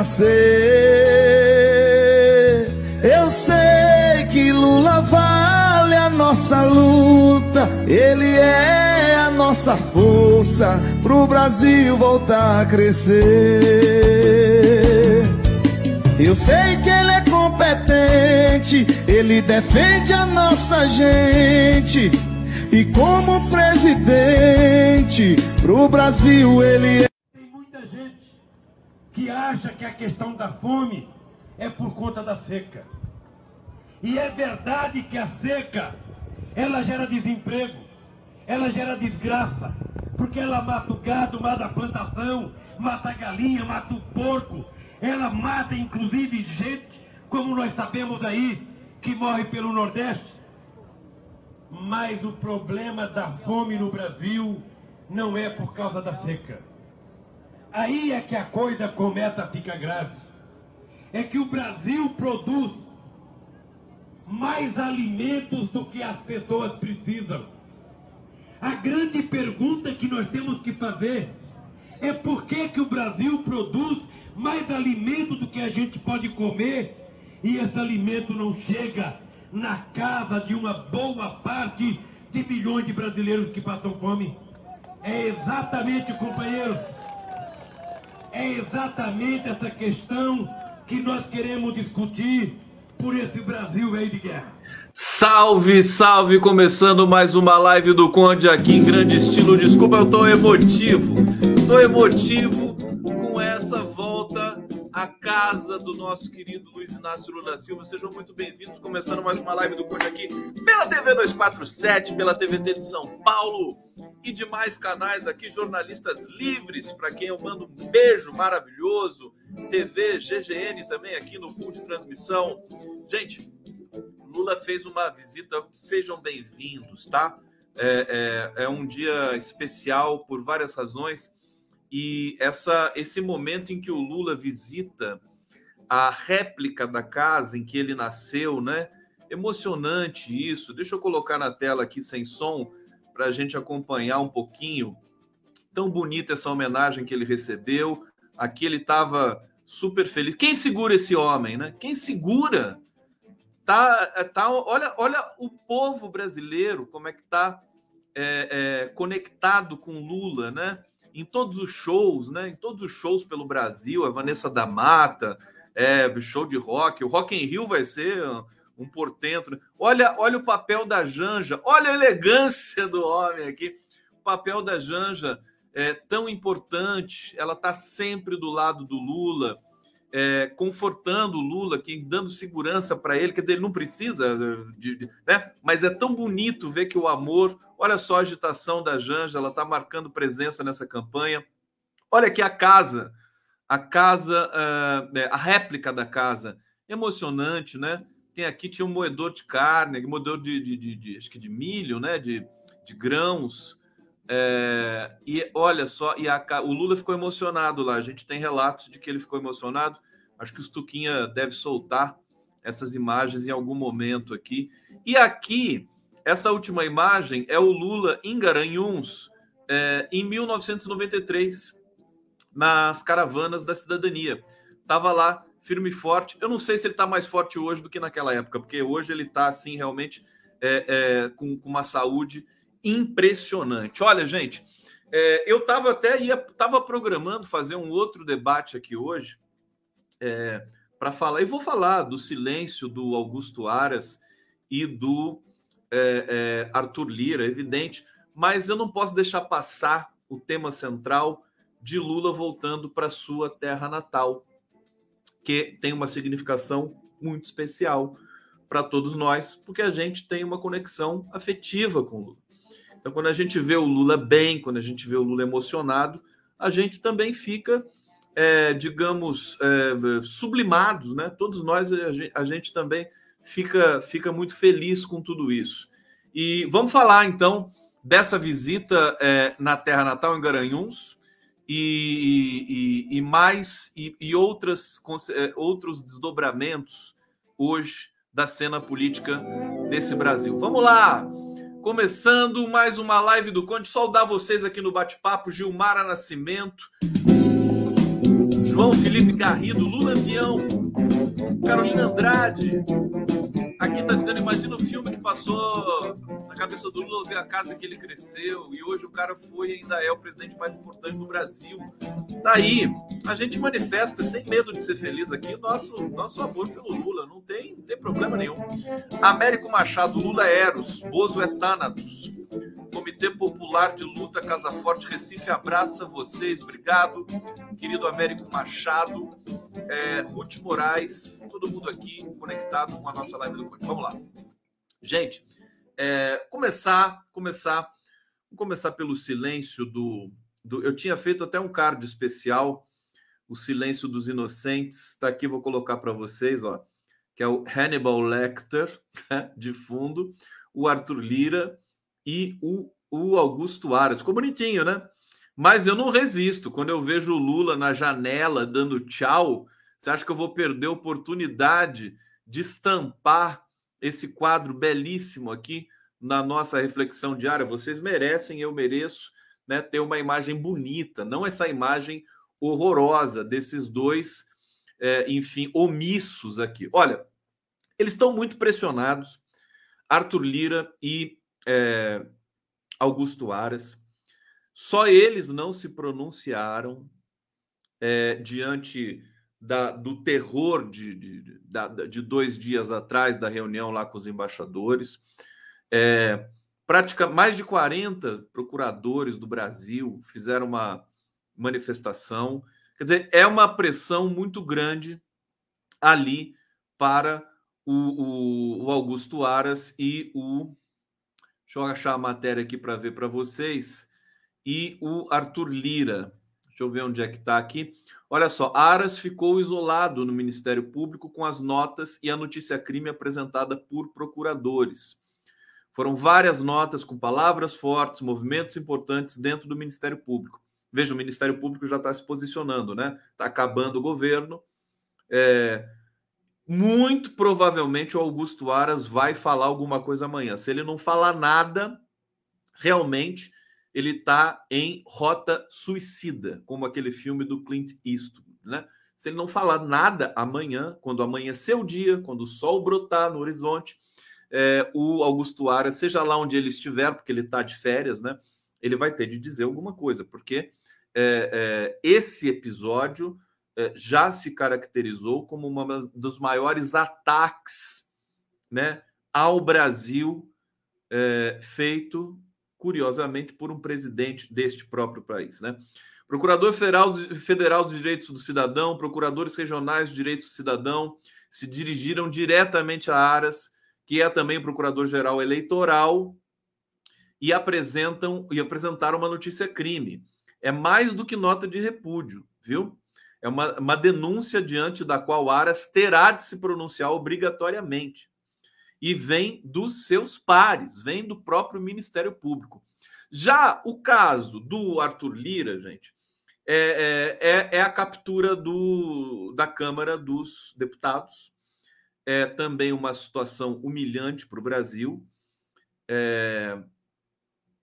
renascer. Eu sei que Lula vale a nossa luta, ele é a nossa força pro Brasil voltar a crescer. Eu sei que ele é competente, ele defende a nossa gente. E como presidente, pro Brasil ele é. Que acha que a questão da fome é por conta da seca. E é verdade que a seca, ela gera desemprego, ela gera desgraça, porque ela mata o gado, mata a plantação, mata a galinha, mata o porco, ela mata inclusive gente, como nós sabemos aí, que morre pelo Nordeste. Mas o problema da fome no Brasil não é por causa da seca. Aí é que a coisa começa a ficar grave. É que o Brasil produz mais alimentos do que as pessoas precisam. A grande pergunta que nós temos que fazer é por que, que o Brasil produz mais alimento do que a gente pode comer e esse alimento não chega na casa de uma boa parte de milhões de brasileiros que passam fome. É exatamente, companheiro, é exatamente essa questão que nós queremos discutir por esse Brasil aí de guerra. Salve, salve! Começando mais uma live do Conde aqui em grande estilo. Desculpa, eu tô emotivo. Tô emotivo com essa volta à casa do nosso querido Luiz Inácio Lula Silva. Sejam muito bem-vindos. Começando mais uma live do Conde aqui pela TV 247, pela TVT de São Paulo e demais canais aqui, jornalistas livres, para quem eu mando um beijo maravilhoso. TV GGN também aqui no pool de transmissão. Gente, Lula fez uma visita, sejam bem-vindos, tá? É, é, é, um dia especial por várias razões e essa, esse momento em que o Lula visita a réplica da casa em que ele nasceu, né? Emocionante isso. Deixa eu colocar na tela aqui sem som para a gente acompanhar um pouquinho. Tão bonita essa homenagem que ele recebeu. Aqui ele estava super feliz. Quem segura esse homem, né? Quem segura tá, tá, olha, olha o povo brasileiro como é que está é, é, conectado com Lula, né? Em todos os shows, né? Em todos os shows pelo Brasil, a Vanessa da Mata, é, show de rock, o Rock in Rio vai ser um portento. Olha, olha o papel da Janja, olha a elegância do homem aqui. O papel da Janja é tão importante, ela está sempre do lado do Lula é, confortando o Lula, que dando segurança para ele, quer dizer, ele não precisa, de, de, né? Mas é tão bonito ver que o amor, olha só a agitação da Janja, ela está marcando presença nessa campanha. Olha aqui a casa, a casa, uh, a réplica da casa, emocionante, né? Aqui tinha um moedor de carne, moedor de, de, de, de acho que de milho, né? De, de grãos. É, e olha só, e a, o Lula ficou emocionado lá. A gente tem relatos de que ele ficou emocionado. Acho que o Stuquinha deve soltar essas imagens em algum momento aqui. E aqui, essa última imagem é o Lula em Garanhuns, é, em 1993, nas caravanas da cidadania. Estava lá, firme e forte. Eu não sei se ele está mais forte hoje do que naquela época, porque hoje ele está, assim, realmente é, é, com, com uma saúde impressionante. Olha, gente, é, eu estava até ia estava programando fazer um outro debate aqui hoje é, para falar. E vou falar do silêncio do Augusto Aras e do é, é, Arthur Lira, evidente, mas eu não posso deixar passar o tema central de Lula voltando para sua terra natal, que tem uma significação muito especial para todos nós, porque a gente tem uma conexão afetiva com o Lula. Então, quando a gente vê o Lula bem, quando a gente vê o Lula emocionado, a gente também fica, é, digamos, é, sublimados, né? Todos nós, a gente, também fica, fica muito feliz com tudo isso. E vamos falar, então, dessa visita é, na Terra Natal, em Garanhuns, e, e, e mais, e, e outras, é, outros desdobramentos hoje da cena política desse Brasil. Vamos lá! Começando mais uma live do Conde. Saudar vocês aqui no bate-papo. Gilmara Nascimento, João Felipe Garrido, Lula Avião, Carolina Andrade. Aqui tá dizendo, imagina o filme que passou cabeça do Lula, ver a casa que ele cresceu, e hoje o cara foi e ainda é o presidente mais importante do Brasil. Tá aí, a gente manifesta sem medo de ser feliz aqui nosso, nosso amor pelo Lula, não tem, não tem problema nenhum. Américo Machado, Lula é Eros, Bozo é Thanatos. Comitê Popular de Luta Casa Forte Recife abraça vocês, obrigado. Querido Américo Machado, é, Ruth Moraes, todo mundo aqui conectado com a nossa live do Conde. Vamos lá. Gente, é, começar, começar, vamos começar pelo silêncio do, do. Eu tinha feito até um card especial, o silêncio dos inocentes. Está aqui, vou colocar para vocês, ó, que é o Hannibal Lecter, né, de fundo, o Arthur Lira e o, o Augusto Aras. Ficou bonitinho, né? Mas eu não resisto. Quando eu vejo o Lula na janela dando tchau, você acha que eu vou perder a oportunidade de estampar esse quadro belíssimo aqui na nossa reflexão diária. Vocês merecem, eu mereço, né, ter uma imagem bonita, não essa imagem horrorosa desses dois, é, enfim, omissos aqui. Olha, eles estão muito pressionados, Arthur Lira e é, Augusto Aras. Só eles não se pronunciaram é, diante da, do terror de, de, de, de, dois dias atrás da reunião lá com os embaixadores. É, prática, mais de 40 procuradores do Brasil fizeram uma manifestação. Quer dizer, é uma pressão muito grande ali para o, o, o Augusto Aras e o. Deixa eu achar a matéria aqui para ver para vocês. E o Arthur Lira. Deixa eu ver onde é que está aqui. Olha só, Aras ficou isolado no Ministério Público com as notas e a notícia crime apresentada por procuradores. Foram várias notas com palavras fortes, movimentos importantes dentro do Ministério Público. Veja, o Ministério Público já está se posicionando, né? Está acabando o governo. É... Muito provavelmente o Augusto Aras vai falar alguma coisa amanhã. Se ele não falar nada, realmente ele está em rota suicida, como aquele filme do Clint Eastwood, né? Se ele não falar nada amanhã, quando amanhecer o dia, quando o sol brotar no horizonte, é, o Augusto Aras, seja lá onde ele estiver, porque ele está de férias, né? Ele vai ter de dizer alguma coisa, porque é, é, esse episódio é, já se caracterizou como um dos maiores ataques, né, ao Brasil é, feito curiosamente, por um presidente deste próprio país. Né? Procurador Federal, Federal dos Direitos do Cidadão, procuradores regionais de direitos do cidadão se dirigiram diretamente a Aras, que é também procurador-geral eleitoral, e apresentam e apresentaram uma notícia crime. É mais do que nota de repúdio, viu? É uma, uma denúncia diante da qual Aras terá de se pronunciar obrigatoriamente e vem dos seus pares, vem do próprio Ministério Público. Já o caso do Arthur Lira, gente, é, é, é, é a captura do, da Câmara dos Deputados. É também uma situação humilhante para o Brasil. É,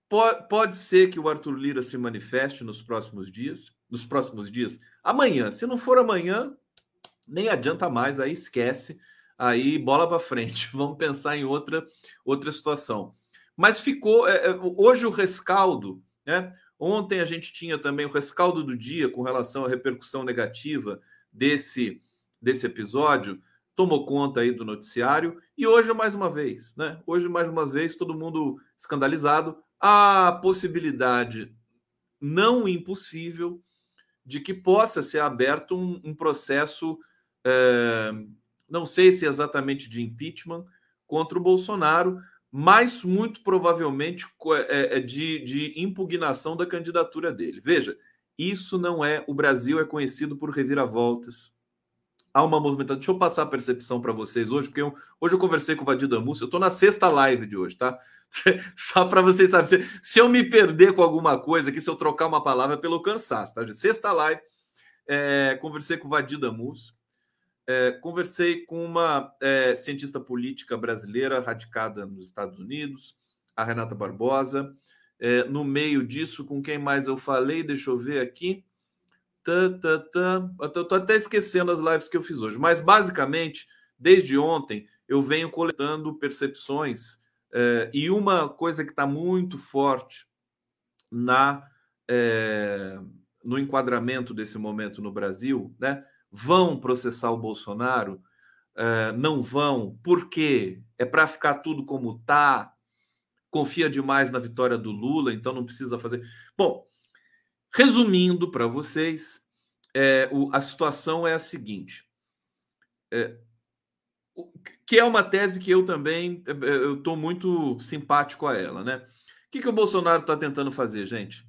pode, pode ser que o Arthur Lira se manifeste nos próximos dias. Nos próximos dias, amanhã. Se não for amanhã, nem adianta mais, aí esquece aí bola para frente. Vamos pensar em outra outra situação. Mas ficou é, é, hoje o rescaldo, né? Ontem a gente tinha também o rescaldo do dia com relação à repercussão negativa desse desse episódio, tomou conta aí do noticiário e hoje mais uma vez, né? Hoje mais uma vez todo mundo escandalizado, a possibilidade não impossível de que possa ser aberto um, um processo é, não sei se é exatamente de impeachment contra o Bolsonaro, mas muito provavelmente é, é de, de impugnação da candidatura dele. Veja, isso não é. O Brasil é conhecido por reviravoltas. Há uma movimentação. Deixa eu passar a percepção para vocês hoje, porque eu, hoje eu conversei com o Vadir Damus. Eu estou na sexta live de hoje, tá? Só para vocês saberem. Se, eu me perder com alguma coisa aqui, se eu trocar uma palavra pelo cansaço, tá? Sexta live. É, conversei com o Vadir Damus é, conversei com uma é, cientista política brasileira radicada nos Estados Unidos, a Renata Barbosa. É, no meio disso, com quem mais eu falei? Deixa eu ver aqui. Tá, tá, tá. Eu tô até esquecendo as lives que eu fiz hoje, mas basicamente, desde ontem, eu venho coletando percepções é, e uma coisa que está muito forte na é, no enquadramento desse momento no Brasil, né? Vão processar o Bolsonaro? É, não vão? Por quê? É para ficar tudo como tá? Confia demais na vitória do Lula, então não precisa fazer. Bom, Resumindo para vocês, é, o, a situação é a seguinte, é, que é uma tese que eu também é, é, eu estou muito simpático a ela, né? O que, que o Bolsonaro está tentando fazer, gente?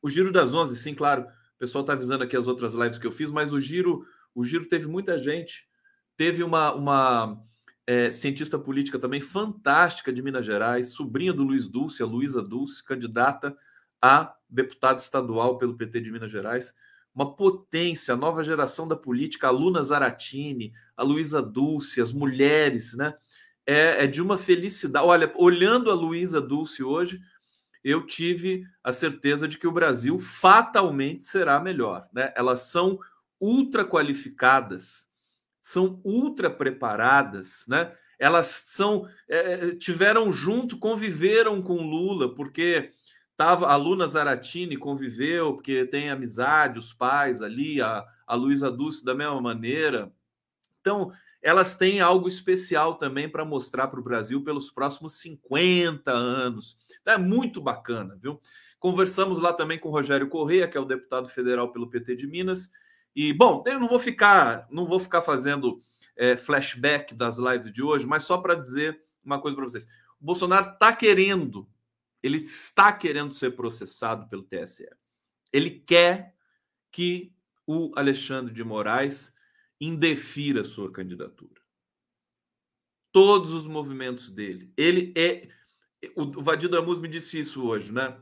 O giro das 11, sim, claro. Pessoal está avisando aqui as outras lives que eu fiz, mas o giro, o giro teve muita gente. Teve uma, uma é, cientista política também fantástica de Minas Gerais, sobrinha do Luiz Dulce, a Luísa Dulce, candidata a deputado estadual pelo PT de Minas Gerais, uma potência, nova geração da política, a Luna Zaratini, a Luísa Dulce, as mulheres, né? É, é, de uma felicidade. Olha, olhando a Luísa Dulce hoje, eu tive a certeza de que o Brasil fatalmente será melhor, né? Elas são ultra qualificadas, são ultra preparadas, né? Elas são é, tiveram junto, conviveram com Lula, porque Tava, a Luna Zaratini conviveu, porque tem amizade, os pais ali, a, a Luísa Dulce da mesma maneira. Então, elas têm algo especial também para mostrar para o Brasil pelos próximos 50 anos. É muito bacana, viu? Conversamos lá também com o Rogério Correia, que é o deputado federal pelo PT de Minas. E, bom, eu não vou ficar, não vou ficar fazendo é, flashback das lives de hoje, mas só para dizer uma coisa para vocês. O Bolsonaro está querendo ele está querendo ser processado pelo TSE. Ele quer que o Alexandre de Moraes indefira sua candidatura. Todos os movimentos dele. Ele é. O Vadir Damus me disse isso hoje, né?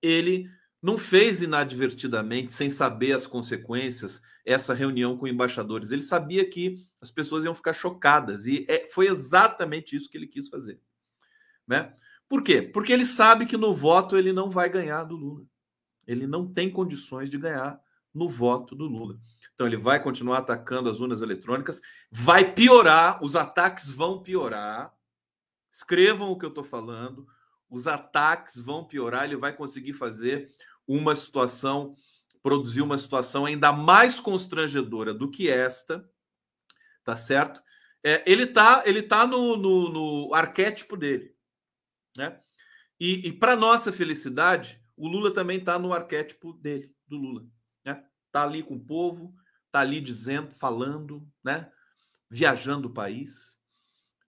Ele não fez inadvertidamente, sem saber as consequências, essa reunião com embaixadores. Ele sabia que as pessoas iam ficar chocadas e é, foi exatamente isso que ele quis fazer, né? Por quê? Porque ele sabe que no voto ele não vai ganhar do Lula. Ele não tem condições de ganhar no voto do Lula. Então ele vai continuar atacando as urnas eletrônicas, vai piorar, os ataques vão piorar. Escrevam o que eu estou falando. Os ataques vão piorar, ele vai conseguir fazer uma situação, produzir uma situação ainda mais constrangedora do que esta, tá certo? É, ele tá, ele tá no, no, no arquétipo dele. Né? E, e para nossa felicidade, o Lula também está no arquétipo dele, do Lula. Né? Tá ali com o povo, tá ali dizendo, falando, né? viajando o país.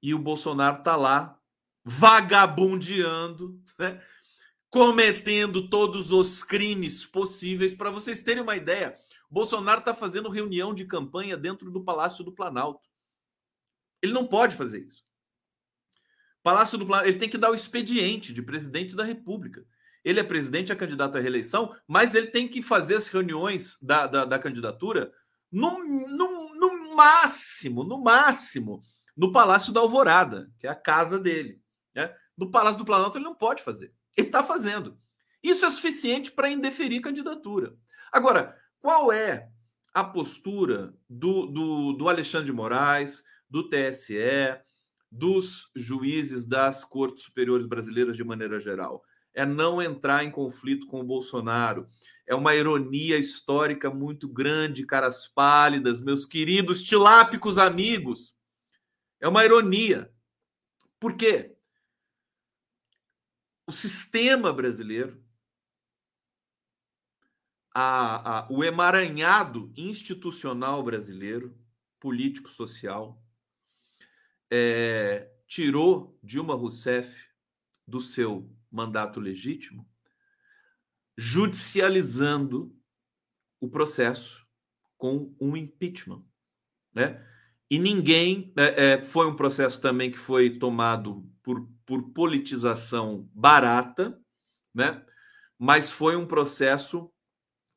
E o Bolsonaro tá lá vagabundeando, né? cometendo todos os crimes possíveis. Para vocês terem uma ideia, Bolsonaro está fazendo reunião de campanha dentro do Palácio do Planalto. Ele não pode fazer isso. Palácio do Planalto, ele tem que dar o expediente de presidente da República. Ele é presidente, é candidato à reeleição, mas ele tem que fazer as reuniões da, da, da candidatura no, no, no, máximo, no máximo, no Palácio da Alvorada, que é a casa dele. Né? No Palácio do Planalto ele não pode fazer. Ele está fazendo. Isso é suficiente para indeferir candidatura. Agora, qual é a postura do, do, do Alexandre de Moraes, do TSE, dos juízes das cortes superiores brasileiras de maneira geral. É não entrar em conflito com o Bolsonaro. É uma ironia histórica muito grande, caras pálidas, meus queridos tilápicos amigos. É uma ironia. Por quê? O sistema brasileiro, a, a, o emaranhado institucional brasileiro, político-social, é, tirou Dilma Rousseff do seu mandato legítimo, judicializando o processo com um impeachment, né? E ninguém é, é, foi um processo também que foi tomado por, por politização barata, né? Mas foi um processo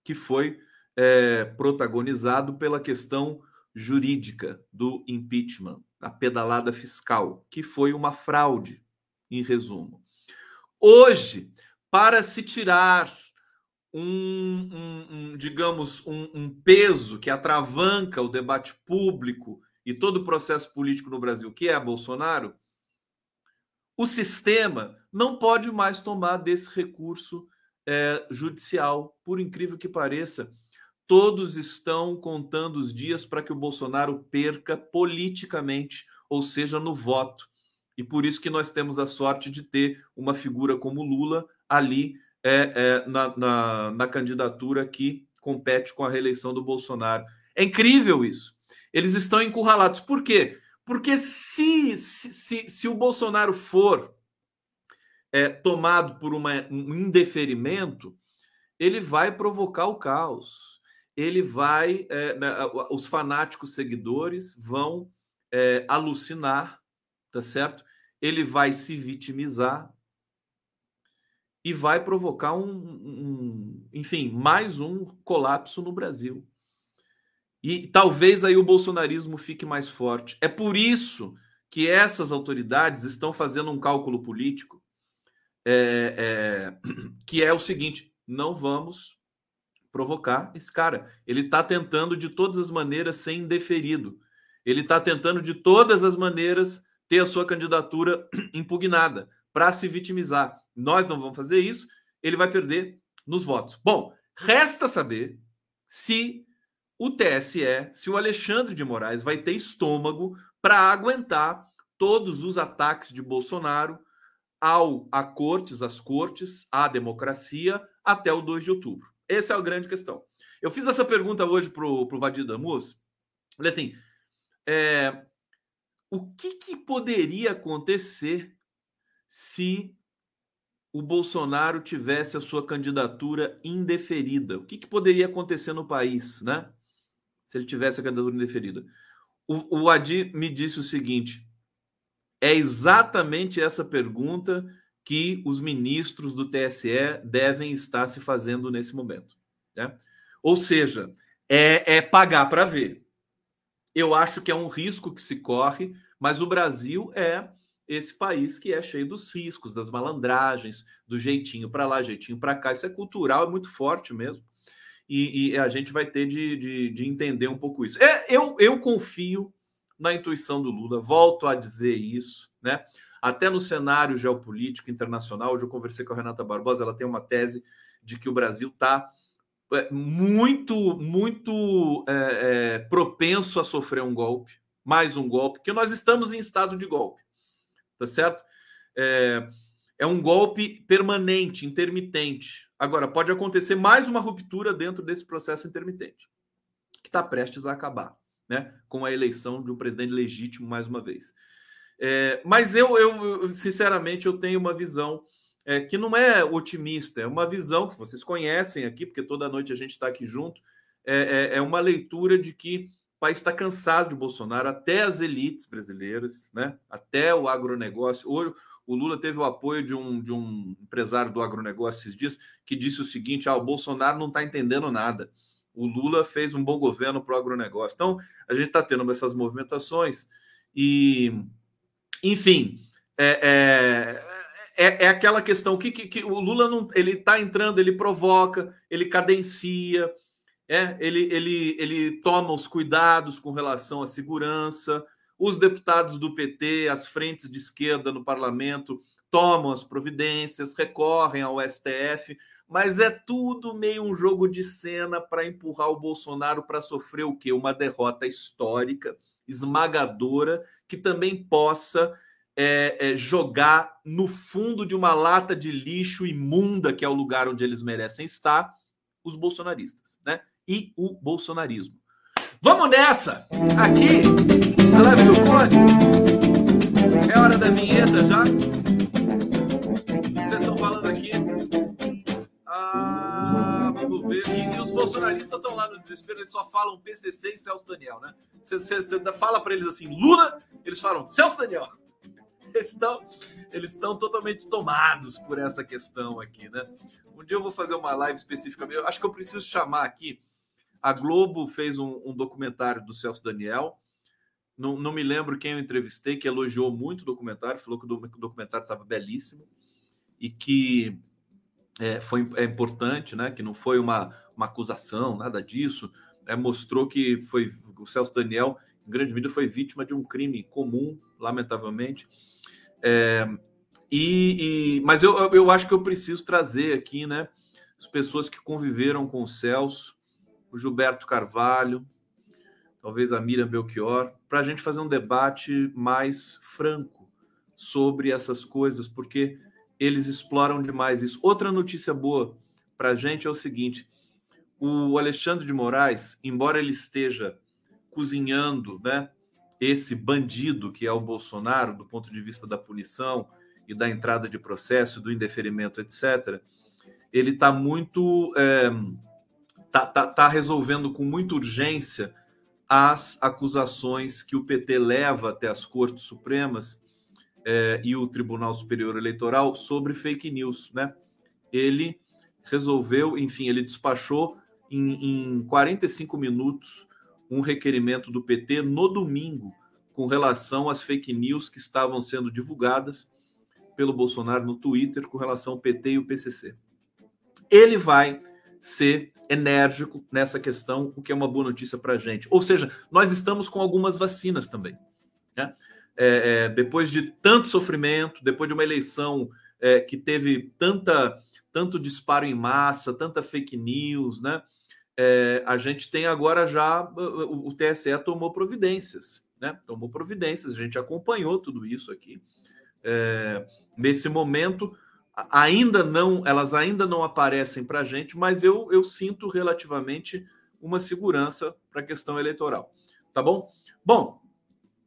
que foi é, protagonizado pela questão jurídica do impeachment, a pedalada fiscal, que foi uma fraude, em resumo. Hoje, para se tirar um, um, um digamos, um, um peso que atravanca o debate público e todo o processo político no Brasil, que é Bolsonaro, o sistema não pode mais tomar desse recurso é, judicial, por incrível que pareça. Todos estão contando os dias para que o Bolsonaro perca politicamente, ou seja, no voto. E por isso que nós temos a sorte de ter uma figura como Lula ali é, é, na, na, na candidatura que compete com a reeleição do Bolsonaro. É incrível isso. Eles estão encurralados. Por quê? Porque se, se, se, o Bolsonaro for é, tomado por uma, um indeferimento, ele vai provocar o caos. Ele vai. É, né, os fanáticos seguidores vão é, alucinar, tá certo? Ele vai se vitimizar e vai provocar um, um enfim, mais um colapso no Brasil. E talvez aí o bolsonarismo fique mais forte. É por isso que essas autoridades estão fazendo um cálculo político é, é, que é o seguinte: não vamos provocar esse cara. Ele está tentando de todas as maneiras ser indeferido. Ele está tentando de todas as maneiras ter a sua candidatura impugnada para se vitimizar. Nós não vamos fazer isso. Ele vai perder nos votos. Bom, resta saber se o TSE, se o Alexandre de Moraes vai ter estômago para aguentar todos os ataques de Bolsonaro ao a cortes, às cortes, à democracia até o 2 de outubro. Essa é a grande questão. Eu fiz essa pergunta hoje para o Vadir Damus. Falei assim: é, o que, que poderia acontecer se o Bolsonaro tivesse a sua candidatura indeferida? O que, que poderia acontecer no país, né? se ele tivesse a candidatura indeferida. O, o Adi me disse o seguinte: é exatamente essa pergunta que os ministros do TSE devem estar se fazendo nesse momento. Né? Ou seja, é, é pagar para ver. Eu acho que é um risco que se corre, mas o Brasil é esse país que é cheio dos riscos, das malandragens, do jeitinho para lá, jeitinho para cá. Isso é cultural, é muito forte mesmo e, e a gente vai ter de, de, de, entender um pouco isso. É, eu, eu confio na intuição do Lula, volto a dizer isso, né? Até no cenário geopolítico internacional, hoje eu conversei com a Renata Barbosa, ela tem uma tese de que o Brasil está é, muito, muito é, é, propenso a sofrer um golpe, mais um golpe, que nós estamos em estado de golpe, tá certo? É, é um golpe permanente, intermitente. Agora, pode acontecer mais uma ruptura dentro desse processo intermitente, que está prestes a acabar, né? Com a eleição de um presidente legítimo mais uma vez. É, mas eu, eu, sinceramente, eu tenho uma visão é, que não é otimista, é uma visão que vocês conhecem aqui, porque toda noite a gente está aqui junto. É, é, é, uma leitura de que país está cansado de Bolsonaro, até as elites brasileiras, né? até o agronegócio. O Lula teve o apoio de um, de um empresário do agronegócio esses dias que disse o seguinte: ah, o Bolsonaro não está entendendo nada. O Lula fez um bom governo para o agronegócio. Então, a gente está tendo essas movimentações e, enfim, é, é, é, é aquela questão que, que, que, o Lula não, ele está entrando, ele provoca, ele cadencia, é, ele, ele, ele toma os cuidados com relação à segurança, os deputados do PT, as frentes de esquerda no parlamento, tomam as providências, recorrem ao STF, mas é tudo meio um jogo de cena para empurrar o Bolsonaro para sofrer o quê? Uma derrota histórica, esmagadora, que também possa é, é, jogar no fundo de uma lata de lixo imunda, que é o lugar onde eles merecem estar, os bolsonaristas, né? E o bolsonarismo. Vamos nessa! Aqui, na live do. É hora da vinheta já. O que vocês estão falando aqui? Ah, vamos ver. E, e os bolsonaristas estão lá no desespero, eles só falam PCC e Celso Daniel, né? Você, você, você fala para eles assim, Lula, eles falam Celso Daniel. Eles estão, eles estão totalmente tomados por essa questão aqui, né? Um dia eu vou fazer uma live específica. Eu acho que eu preciso chamar aqui a Globo fez um, um documentário do Celso Daniel. Não, não, me lembro quem eu entrevistei, que elogiou muito o documentário, falou que o documentário estava belíssimo. e que é, foi é importante, né? Que não foi uma, uma acusação, nada disso. É, mostrou que foi o Celso Daniel, em grande medida, foi vítima de um crime comum, lamentavelmente. É, e, e, mas eu, eu acho que eu preciso trazer aqui, né? As pessoas que conviveram com o Celso, o Gilberto Carvalho, talvez a Miriam Belchior, para a gente fazer um debate mais franco sobre essas coisas, porque eles exploram demais isso. Outra notícia boa para a gente é o seguinte: o Alexandre de Moraes, embora ele esteja cozinhando, né, esse bandido que é o Bolsonaro, do ponto de vista da punição e da entrada de processo, do indeferimento, etc., ele está muito. É, tá, tá, tá resolvendo com muita urgência as acusações que o PT leva até as Cortes Supremas é, e o Tribunal Superior Eleitoral sobre fake news, né? Ele resolveu, enfim, ele despachou em, em 45 minutos um requerimento do PT no domingo com relação às fake news que estavam sendo divulgadas pelo Bolsonaro no Twitter com relação ao PT e o PCC. Ele vai ser enérgico nessa questão, o que é uma boa notícia para a gente. Ou seja, nós estamos com algumas vacinas também. Né? É, é, depois de tanto sofrimento, depois de uma eleição é, que teve tanta, tanto disparo em massa, tanta fake news, né? É, a gente tem agora já o, o TSE tomou providências, né? Tomou providências, a gente acompanhou tudo isso aqui. É, nesse momento, ainda não, elas ainda não aparecem para a gente, mas eu, eu sinto relativamente uma segurança para a questão eleitoral. Tá bom? Bom,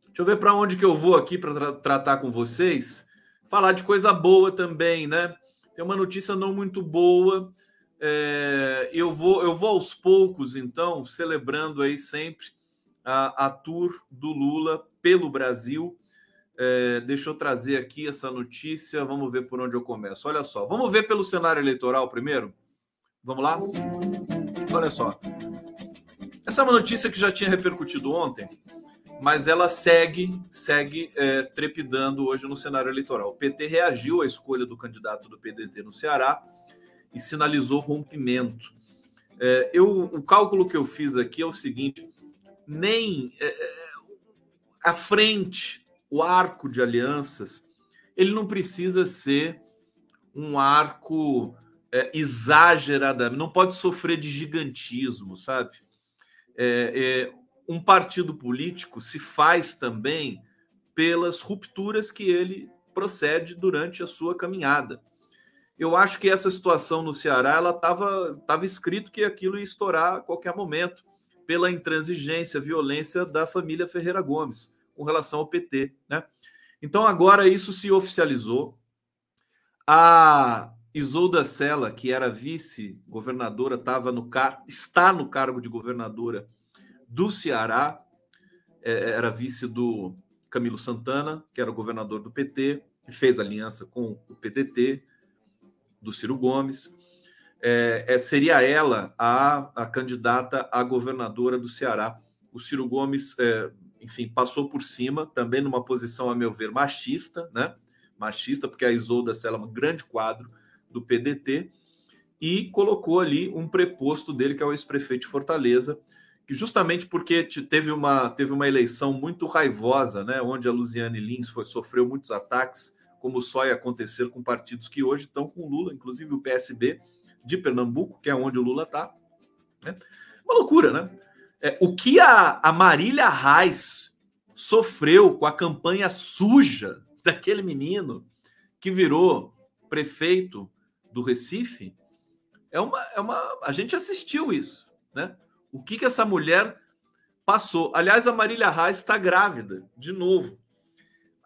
deixa eu ver para onde que eu vou aqui para tra tratar com vocês. Falar de coisa boa também, né? Tem uma notícia não muito boa. É, eu vou eu vou aos poucos, então, celebrando aí sempre a, a tour do Lula pelo Brasil é, deixa eu trazer aqui essa notícia. Vamos ver por onde eu começo. Olha só, vamos ver pelo cenário eleitoral primeiro? Vamos lá? Olha só. Essa é uma notícia que já tinha repercutido ontem, mas ela segue, segue é, trepidando hoje no cenário eleitoral. O PT reagiu à escolha do candidato do PDT no Ceará e sinalizou rompimento. É, eu, o cálculo que eu fiz aqui é o seguinte: nem é, é a frente o arco de alianças ele não precisa ser um arco é, exageradamente, não pode sofrer de gigantismo, sabe? É, é, um partido político se faz também pelas rupturas que ele procede durante a sua caminhada. Eu acho que essa situação no Ceará ela estava tava escrito que aquilo ia estourar a qualquer momento pela intransigência, violência da família Ferreira Gomes com relação ao PT, né? Então agora isso se oficializou. A Isolda Sela, que era vice-governadora, estava no car está no cargo de governadora do Ceará, é, era vice do Camilo Santana, que era o governador do PT, que fez aliança com o PDT, do Ciro Gomes. É, é, seria ela a, a candidata a governadora do Ceará. O Ciro Gomes é, enfim, passou por cima, também numa posição, a meu ver, machista, né? Machista, porque a Isolda Sela é um grande quadro do PDT, e colocou ali um preposto dele, que é o ex-prefeito de Fortaleza, que justamente porque teve uma, teve uma eleição muito raivosa, né? Onde a Luziane Lins foi, sofreu muitos ataques, como só ia acontecer com partidos que hoje estão com Lula, inclusive o PSB de Pernambuco, que é onde o Lula está. Né? Uma loucura, né? É, o que a, a Marília Reis sofreu com a campanha suja daquele menino que virou prefeito do Recife é uma, é uma a gente assistiu isso, né? O que que essa mulher passou? Aliás, a Marília Reis está grávida de novo.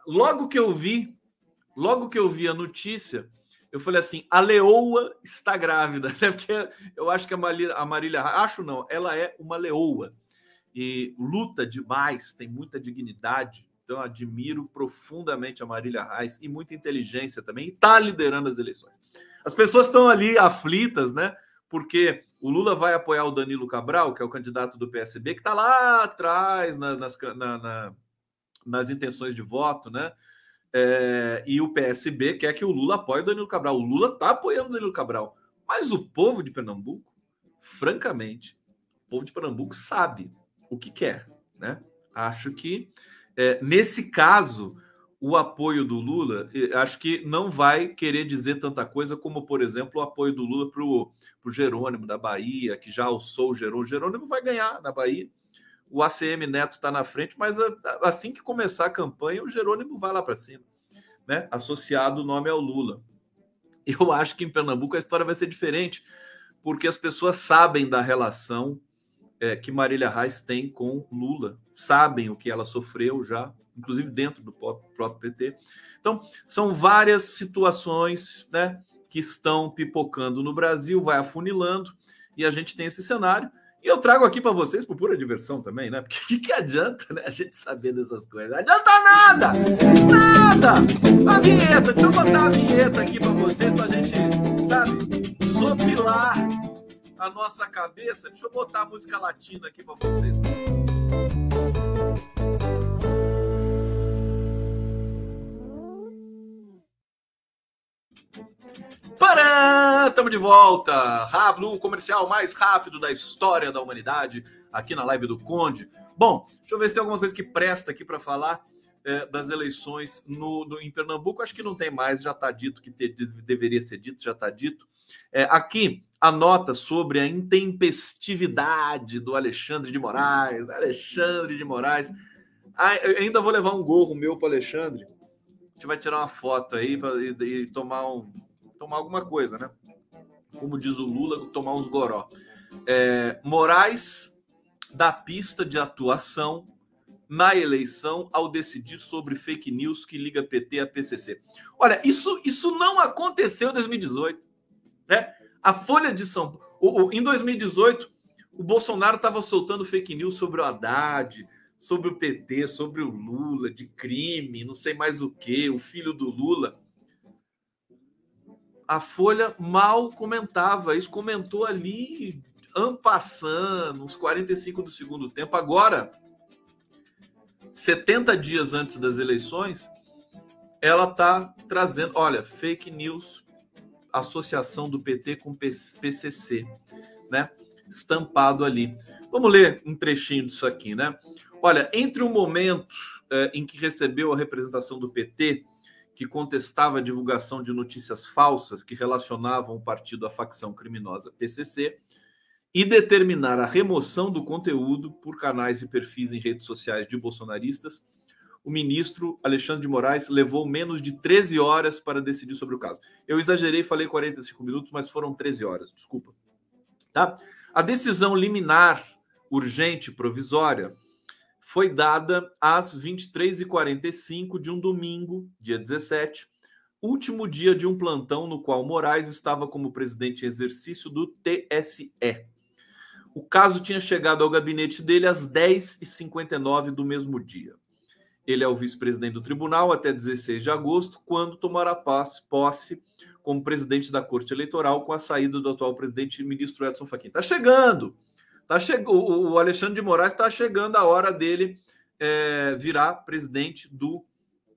Logo que eu vi, logo que eu vi a notícia, eu falei assim: a leoa está grávida, né? Porque eu acho que a Marília, a Marília, acho não, ela é uma leoa e luta demais, tem muita dignidade. Então, eu admiro profundamente a Marília Reis e muita inteligência também, e está liderando as eleições. As pessoas estão ali aflitas, né? Porque o Lula vai apoiar o Danilo Cabral, que é o candidato do PSB, que está lá atrás nas, na, na, nas intenções de voto, né? É, e o PSB quer que o Lula apoie o Danilo Cabral. O Lula está apoiando o Danilo Cabral. Mas o povo de Pernambuco, francamente, o povo de Pernambuco sabe o que quer. Né? Acho que, é, nesse caso, o apoio do Lula, acho que não vai querer dizer tanta coisa como, por exemplo, o apoio do Lula para o Jerônimo da Bahia, que já alçou o Jerônimo. O Jerônimo vai ganhar na Bahia. O ACM Neto está na frente, mas assim que começar a campanha, o Jerônimo vai lá para cima, né? Associado o nome ao Lula. Eu acho que em Pernambuco a história vai ser diferente, porque as pessoas sabem da relação é, que Marília Reis tem com Lula, sabem o que ela sofreu já, inclusive dentro do próprio PT. Então, são várias situações né, que estão pipocando no Brasil, vai afunilando, e a gente tem esse cenário. E eu trago aqui para vocês por pura diversão também, né? Porque o que, que, adianta né, a gente saber dessas coisas? Não adianta nada! Nada! A vinheta, deixa eu botar a vinheta aqui para vocês, para a gente, sabe, sopilar a nossa cabeça. Deixa eu botar a música latina aqui para vocês. Estamos de volta! Rápido, o comercial mais rápido da história da humanidade, aqui na live do Conde. Bom, deixa eu ver se tem alguma coisa que presta aqui para falar é, das eleições no, no, em Pernambuco. Acho que não tem mais, já está dito que te, deveria ser dito, já está dito. É, aqui, a nota sobre a intempestividade do Alexandre de Moraes. Alexandre de Moraes. Ah, ainda vou levar um gorro meu para Alexandre. A gente vai tirar uma foto aí pra, e, e tomar um tomar alguma coisa, né? Como diz o Lula, tomar uns goró. É, Moraes da pista de atuação na eleição ao decidir sobre fake news que liga PT a PCC. Olha, isso, isso não aconteceu em 2018. Né? A Folha de São Paulo. Em 2018, o Bolsonaro estava soltando fake news sobre o Haddad, sobre o PT, sobre o Lula, de crime, não sei mais o que, o filho do Lula a Folha mal comentava, isso comentou ali ampassando, uns 45 do segundo tempo. Agora, 70 dias antes das eleições, ela está trazendo, olha, fake news, associação do PT com PCC, né? Estampado ali. Vamos ler um trechinho disso aqui, né? Olha, entre o momento é, em que recebeu a representação do PT que contestava a divulgação de notícias falsas que relacionavam o partido à facção criminosa PCC e determinar a remoção do conteúdo por canais e perfis em redes sociais de bolsonaristas, o ministro Alexandre de Moraes levou menos de 13 horas para decidir sobre o caso. Eu exagerei, falei 45 minutos, mas foram 13 horas, desculpa. Tá? A decisão liminar urgente provisória foi dada às 23h45 de um domingo, dia 17, último dia de um plantão no qual Moraes estava como presidente em exercício do TSE. O caso tinha chegado ao gabinete dele às 10h59 do mesmo dia. Ele é o vice-presidente do tribunal até 16 de agosto, quando tomará posse como presidente da Corte Eleitoral com a saída do atual presidente e ministro Edson Fachin. Está chegando! Tá che... O Alexandre de Moraes está chegando a hora dele é, virar presidente do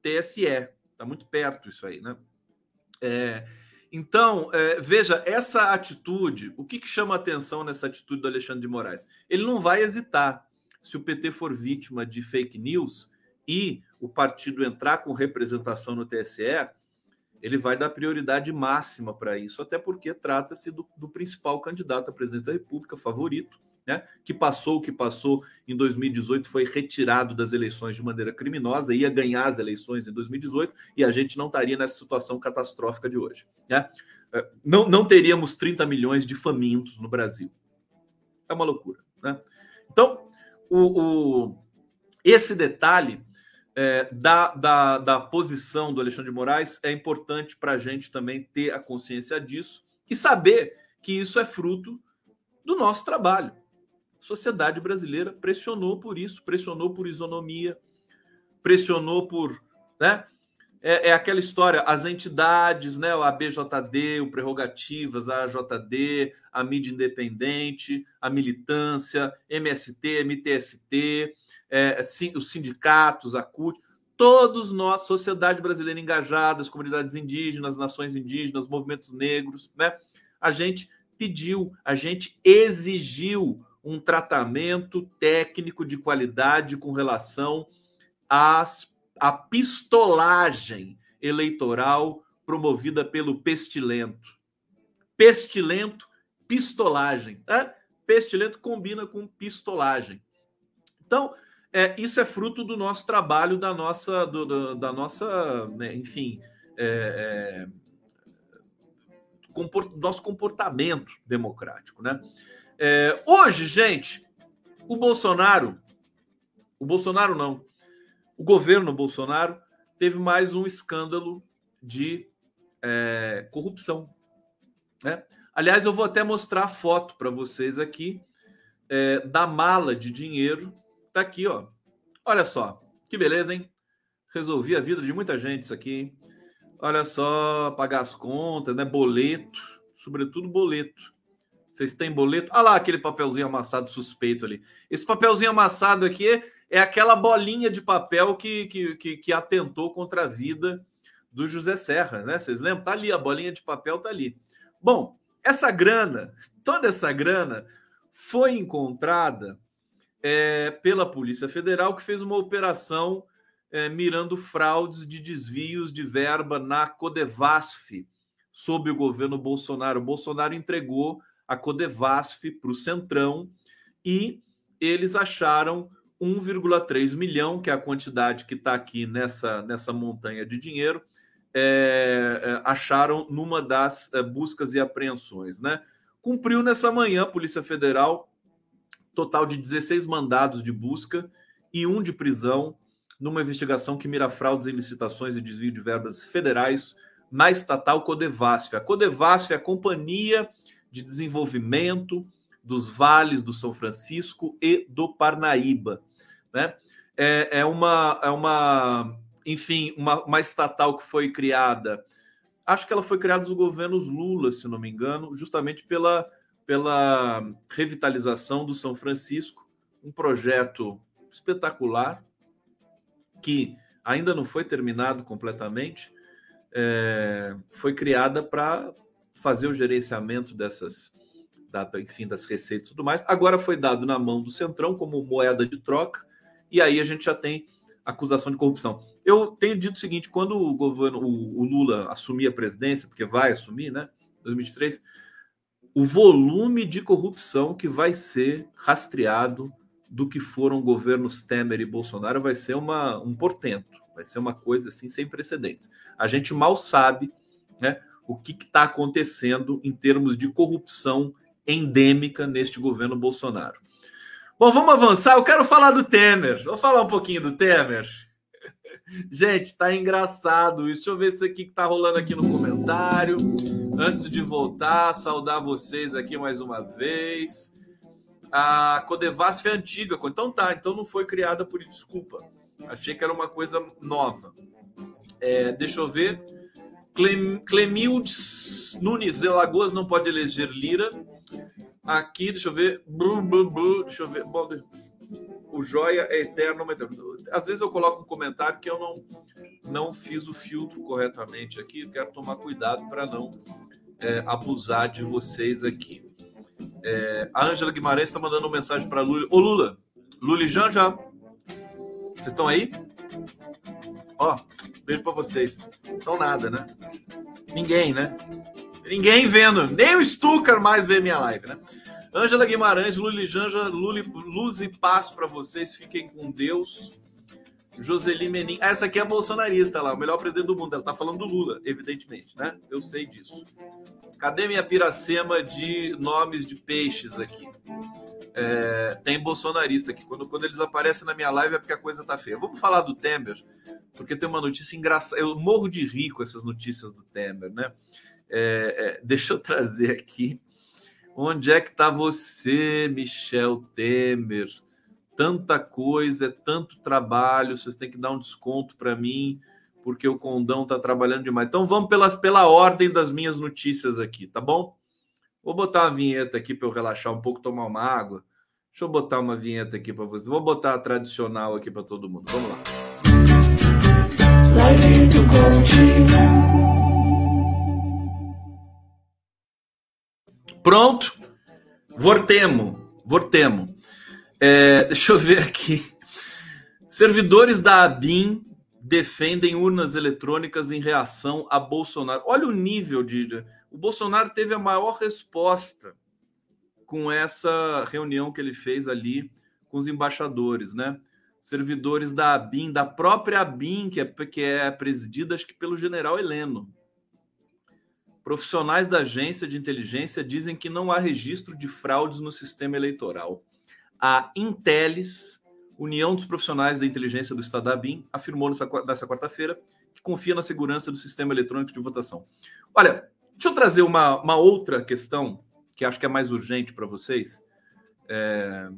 TSE. Está muito perto isso aí, né? É, então, é, veja, essa atitude, o que, que chama atenção nessa atitude do Alexandre de Moraes? Ele não vai hesitar. Se o PT for vítima de fake news e o partido entrar com representação no TSE, ele vai dar prioridade máxima para isso, até porque trata-se do, do principal candidato à presidência da República, favorito, né, que passou o que passou em 2018, foi retirado das eleições de maneira criminosa, ia ganhar as eleições em 2018 e a gente não estaria nessa situação catastrófica de hoje. Né? É, não, não teríamos 30 milhões de famintos no Brasil. É uma loucura. Né? Então, o, o esse detalhe é, da, da, da posição do Alexandre de Moraes é importante para a gente também ter a consciência disso e saber que isso é fruto do nosso trabalho sociedade brasileira pressionou por isso, pressionou por isonomia, pressionou por. Né? É, é, aquela história, as entidades, né, a BJD, o Prerrogativas, a AJD, a mídia independente, a militância, MST, MTST, é, os sindicatos, a CUT, Todos nós, sociedade brasileira engajada, as comunidades indígenas, nações indígenas, movimentos negros, né? A gente pediu, a gente exigiu um tratamento técnico de qualidade com relação às, à pistolagem eleitoral promovida pelo pestilento. Pestilento, pistolagem. Né? Pestilento combina com pistolagem. Então, é, isso é fruto do nosso trabalho, da nossa, do, do, da nossa, né, enfim, é, é, comport, nosso comportamento democrático, né? É, hoje, gente, o Bolsonaro, o Bolsonaro não, o governo Bolsonaro teve mais um escândalo de é, corrupção. Né? Aliás, eu vou até mostrar a foto para vocês aqui é, da mala de dinheiro. Tá aqui, ó. Olha só, que beleza, hein? Resolvi a vida de muita gente isso aqui. Hein? Olha só, pagar as contas, né? Boleto, sobretudo boleto. Vocês têm boleto? Olha lá aquele papelzinho amassado suspeito ali. Esse papelzinho amassado aqui é aquela bolinha de papel que, que, que, que atentou contra a vida do José Serra, né? Vocês lembram? Tá ali, a bolinha de papel tá ali. Bom, essa grana, toda essa grana foi encontrada é, pela Polícia Federal, que fez uma operação é, mirando fraudes de desvios de verba na Codevasf, sob o governo Bolsonaro. O Bolsonaro entregou a Codevasf para o Centrão e eles acharam 1,3 milhão, que é a quantidade que está aqui nessa, nessa montanha de dinheiro, é, é, acharam numa das é, buscas e apreensões. Né? Cumpriu nessa manhã a Polícia Federal total de 16 mandados de busca e um de prisão numa investigação que mira fraudes em licitações e desvio de verbas federais na estatal Codevasf. A Codevasf é a Companhia de Desenvolvimento dos Vales do São Francisco e do Parnaíba. Né? É, é, uma, é uma enfim, uma, uma estatal que foi criada, acho que ela foi criada dos governos Lula, se não me engano, justamente pela, pela revitalização do São Francisco, um projeto espetacular que ainda não foi terminado completamente, é, foi criada para fazer o gerenciamento dessas, da, enfim, das receitas e tudo mais. Agora foi dado na mão do Centrão como moeda de troca, e aí a gente já tem acusação de corrupção. Eu tenho dito o seguinte: quando o governo, o, o Lula assumir a presidência, porque vai assumir, né? 2023, o volume de corrupção que vai ser rastreado do que foram governos Temer e Bolsonaro vai ser uma, um portento, vai ser uma coisa assim sem precedentes. A gente mal sabe né, o que está acontecendo em termos de corrupção endêmica neste governo Bolsonaro. Bom, vamos avançar. Eu quero falar do Temer. Vou falar um pouquinho do Temer. Gente, tá engraçado isso. Deixa eu ver isso aqui que tá rolando aqui no comentário. Antes de voltar, saudar vocês aqui mais uma vez. A Codevasf é antiga, então tá, então não foi criada por desculpa. Achei que era uma coisa nova. É, deixa eu ver. Clem, Clemildes Nunes Lagoas não pode eleger Lira. Aqui, deixa eu ver. Deixa eu ver. Bom, o joia é eterno. Às vezes eu coloco um comentário que eu não, não fiz o filtro corretamente aqui. Quero tomar cuidado para não é, abusar de vocês aqui. É, a Ângela Guimarães está mandando uma mensagem para Lula. Ô Lula, Lula e Jean já. Vocês estão aí? Ó, beijo para vocês. Então nada, né? Ninguém, né? Ninguém vendo. Nem o Stucker mais vê minha live, né? Ângela Guimarães, Luli Janja, Luli, luz e paz para vocês. Fiquem com Deus. Joseli Menin. Ah, essa aqui é bolsonarista lá, o melhor presidente do mundo. Ela tá falando do Lula, evidentemente, né? Eu sei disso. Cadê minha piracema de nomes de peixes aqui? É, tem bolsonarista aqui. Quando, quando eles aparecem na minha live é porque a coisa tá feia. Vamos falar do Temer, porque tem uma notícia engraçada. Eu morro de rir com essas notícias do Temer, né? É, é, deixa eu trazer aqui Onde é que está você, Michel Temer? Tanta coisa, é tanto trabalho, vocês têm que dar um desconto para mim, porque o Condão está trabalhando demais. Então vamos pelas, pela ordem das minhas notícias aqui, tá bom? Vou botar uma vinheta aqui para eu relaxar um pouco, tomar uma água. Deixa eu botar uma vinheta aqui para vocês. Vou botar a tradicional aqui para todo mundo. Vamos lá. Live do Conde. Pronto. Vortemo. Vortemo. É, deixa eu ver aqui. Servidores da ABIN defendem urnas eletrônicas em reação a Bolsonaro. Olha o nível de. O Bolsonaro teve a maior resposta com essa reunião que ele fez ali com os embaixadores, né? Servidores da ABIN, da própria ABIN, que é, que é presidida, acho que pelo general Heleno. Profissionais da agência de inteligência dizem que não há registro de fraudes no sistema eleitoral. A Intelis, União dos Profissionais da Inteligência do Estado da ABIN, afirmou nessa, nessa quarta-feira que confia na segurança do sistema eletrônico de votação. Olha, deixa eu trazer uma, uma outra questão que acho que é mais urgente para vocês. É,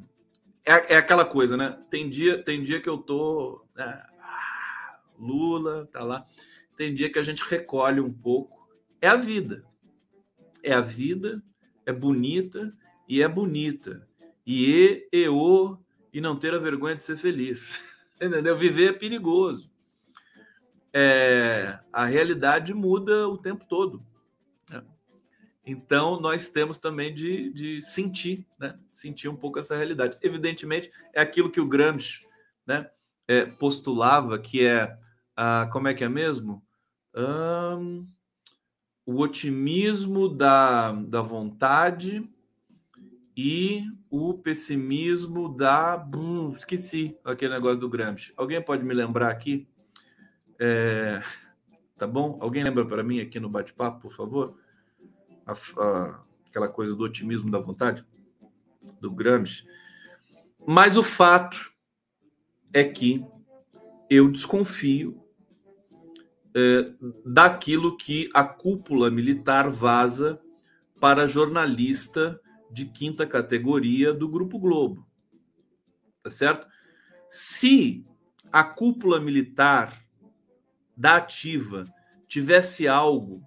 é, é, aquela coisa, né? Tem dia, tem dia que eu tô. Né? Lula, tá lá. Tem dia que a gente recolhe um pouco é a vida. É a vida, é bonita e é bonita. E e, e o, e não ter a vergonha de ser feliz. Entendeu? Viver é perigoso. É, a realidade muda o tempo todo. Então, nós temos também de, de sentir, né? sentir um pouco essa realidade. Evidentemente, é aquilo que o Gramsci né? É, postulava, que é, a, como é que é mesmo? Um, o otimismo da, da vontade e o pessimismo da. Hum, esqueci aquele negócio do Gramsci. Alguém pode me lembrar aqui? É, tá bom? Alguém lembra para mim aqui no bate-papo, por favor? A, a, aquela coisa do otimismo da vontade do Gramsci. Mas o fato é que eu desconfio é, daquilo que a cúpula militar vaza para jornalista de quinta categoria do Grupo Globo. Tá certo? Se a cúpula militar da ativa tivesse algo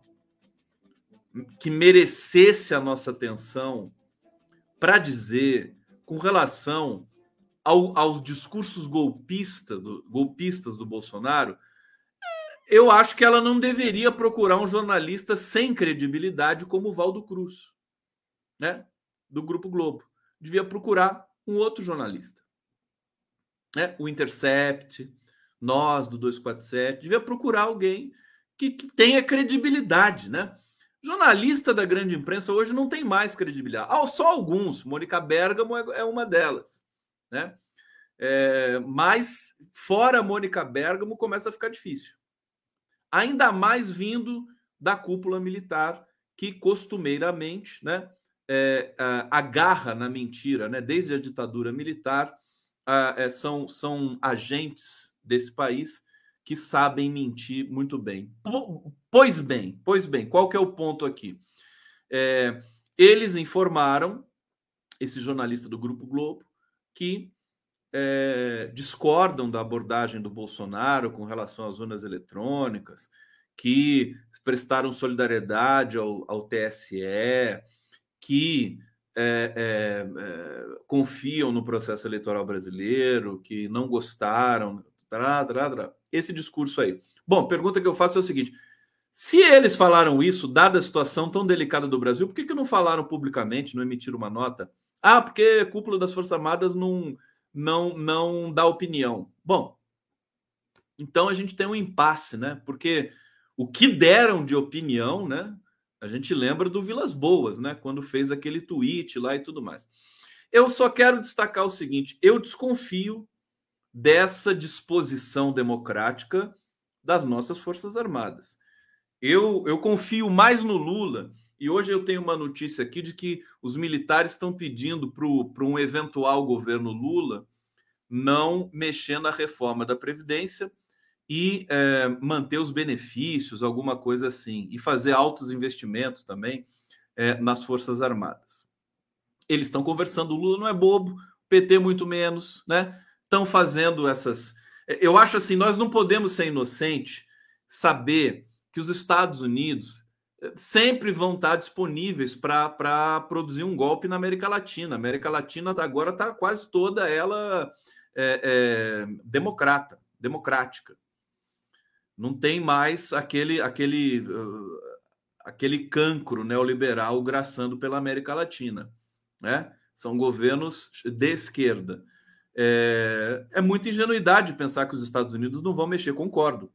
que merecesse a nossa atenção para dizer com relação ao, aos discursos golpista do, golpistas do Bolsonaro, eu acho que ela não deveria procurar um jornalista sem credibilidade como o Valdo Cruz, né? Do Grupo Globo. Devia procurar um outro jornalista. Né? O Intercept, nós do 247, devia procurar alguém que, que tenha credibilidade, né? Jornalista da grande imprensa hoje não tem mais credibilidade. Só alguns. Mônica Bergamo é, é uma delas, né? É, mas fora Mônica Bergamo começa a ficar difícil ainda mais vindo da cúpula militar, que costumeiramente né, é, agarra na mentira, né, desde a ditadura militar, é, são, são agentes desse país que sabem mentir muito bem. Pois bem, pois bem, qual que é o ponto aqui? É, eles informaram, esse jornalista do Grupo Globo, que é, discordam da abordagem do Bolsonaro com relação às urnas eletrônicas, que prestaram solidariedade ao, ao TSE, que é, é, confiam no processo eleitoral brasileiro, que não gostaram. Trá. Esse discurso aí. Bom, pergunta que eu faço é o seguinte: se eles falaram isso, dada a situação tão delicada do Brasil, por que, que não falaram publicamente, não emitiram uma nota? Ah, porque cúpula das Forças Armadas não não não dá opinião. Bom, então a gente tem um impasse, né? Porque o que deram de opinião, né? A gente lembra do Vilas Boas, né? Quando fez aquele tweet lá e tudo mais. Eu só quero destacar o seguinte: eu desconfio dessa disposição democrática das nossas Forças Armadas. Eu, eu confio mais no Lula e hoje eu tenho uma notícia aqui de que os militares estão pedindo para um eventual governo Lula não mexer na reforma da Previdência e é, manter os benefícios, alguma coisa assim, e fazer altos investimentos também é, nas Forças Armadas. Eles estão conversando, o Lula não é bobo, PT muito menos, né? Estão fazendo essas. Eu acho assim, nós não podemos ser inocentes, saber que os Estados Unidos sempre vão estar disponíveis para produzir um golpe na América Latina. A América Latina agora está quase toda ela é, é, democrata, democrática. Não tem mais aquele aquele uh, aquele cancro neoliberal graçando pela América Latina, né? São governos de esquerda. É, é muita ingenuidade pensar que os Estados Unidos não vão mexer, concordo.